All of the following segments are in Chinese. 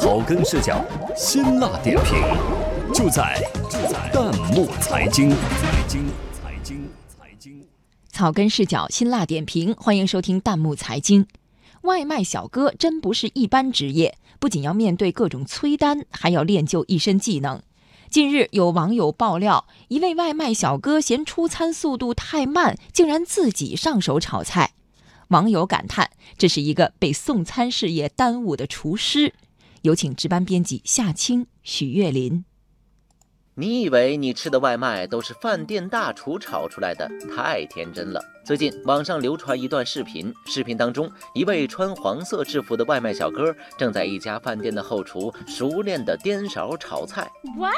草根视角，辛辣点评，就在就在弹幕财经。财经财经财经，草根视角，辛辣点评，欢迎收听弹幕财经。外卖小哥真不是一般职业，不仅要面对各种催单，还要练就一身技能。近日，有网友爆料，一位外卖小哥嫌出餐速度太慢，竟然自己上手炒菜。网友感叹：“这是一个被送餐事业耽误的厨师。”有请值班编辑夏青、许月林。你以为你吃的外卖都是饭店大厨炒出来的？太天真了！最近网上流传一段视频，视频当中一位穿黄色制服的外卖小哥正在一家饭店的后厨熟练地颠勺炒菜。What？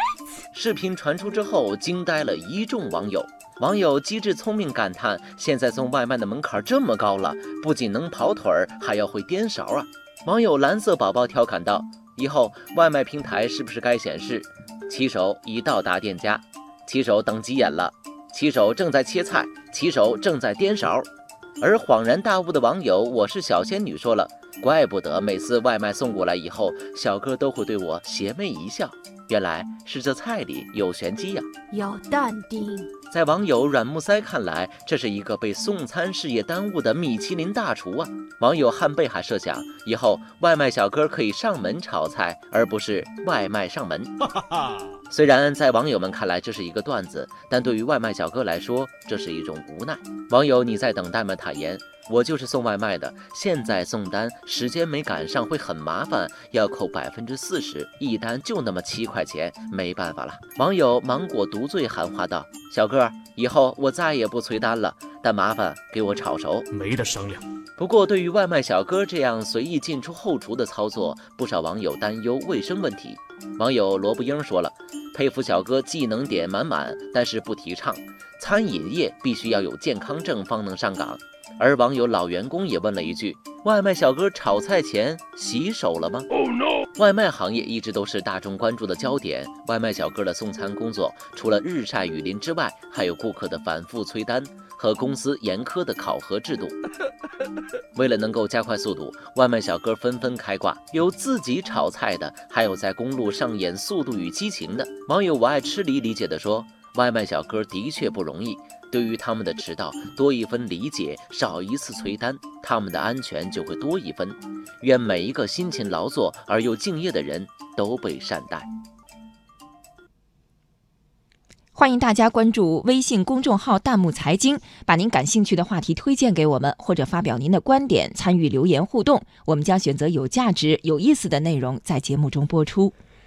视频传出之后，惊呆了一众网友。网友机智聪明感叹：现在送外卖的门槛这么高了，不仅能跑腿儿，还要会颠勺啊！网友蓝色宝宝调侃道：“以后外卖平台是不是该显示，骑手已到达店家，骑手等急眼了，骑手正在切菜，骑手正在颠勺。”而恍然大悟的网友我是小仙女说了：“怪不得每次外卖送过来以后，小哥都会对我邪魅一笑。”原来是这菜里有玄机呀！要淡定。在网友软木塞看来，这是一个被送餐事业耽误的米其林大厨啊！网友汉贝还设想，以后外卖小哥可以上门炒菜，而不是外卖上门。虽然在网友们看来这是一个段子，但对于外卖小哥来说，这是一种无奈。网友你在等待吗坦言。我就是送外卖的，现在送单时间没赶上会很麻烦，要扣百分之四十，一单就那么七块钱，没办法了。网友芒果独醉喊话道：“小哥，以后我再也不催单了，但麻烦给我炒熟，没得商量。”不过，对于外卖小哥这样随意进出后厨的操作，不少网友担忧卫生问题。网友萝卜缨说了：“佩服小哥技能点满满，但是不提倡。餐饮业必须要有健康证方能上岗。”而网友老员工也问了一句：“外卖小哥炒菜前洗手了吗？” Oh no！外卖行业一直都是大众关注的焦点。外卖小哥的送餐工作，除了日晒雨淋之外，还有顾客的反复催单和公司严苛的考核制度。为了能够加快速度，外卖小哥纷纷开挂，有自己炒菜的，还有在公路上演《速度与激情》的。网友我爱吃梨理解的说：“外卖小哥的确不容易。”对于他们的迟到，多一分理解，少一次催单，他们的安全就会多一分。愿每一个辛勤劳作而又敬业的人都被善待。欢迎大家关注微信公众号“弹幕财经”，把您感兴趣的话题推荐给我们，或者发表您的观点，参与留言互动，我们将选择有价值、有意思的内容在节目中播出。